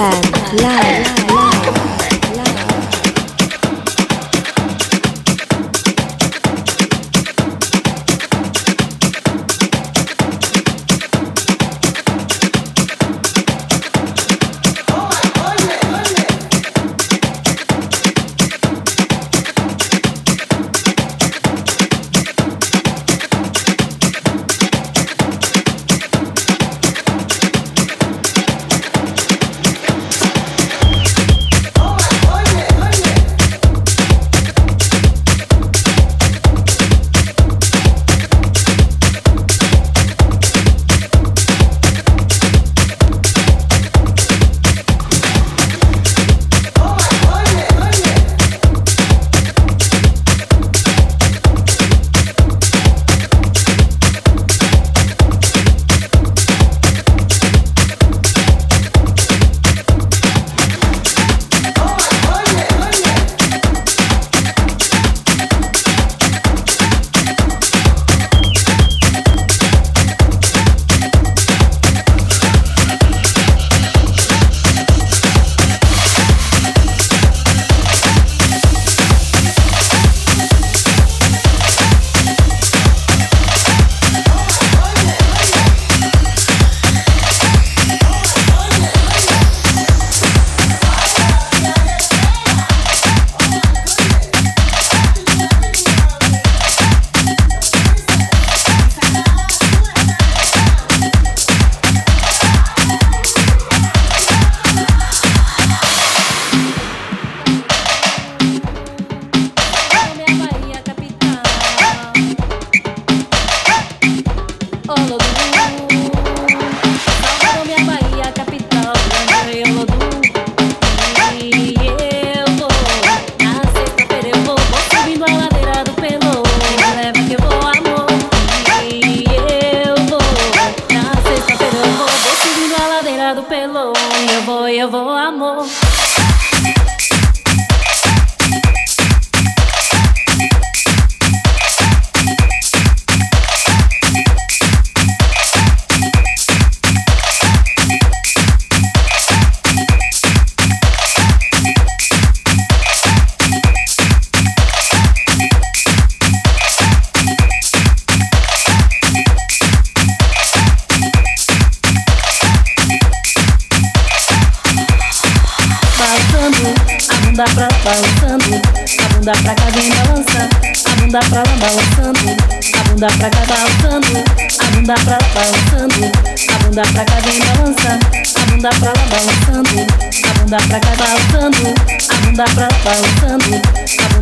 Plan live.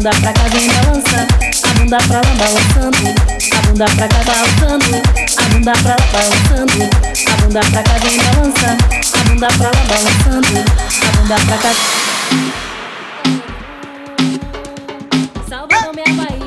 bunda pra cá vem balança, a bunda pra lá balançando, a bunda pra cá balançando, a bunda pra lá balançando, a bunda pra cá vem balança, a bunda pra lá balançando, a bunda pra cá. Salve minha pai.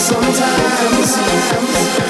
sometimes. sometimes.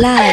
live.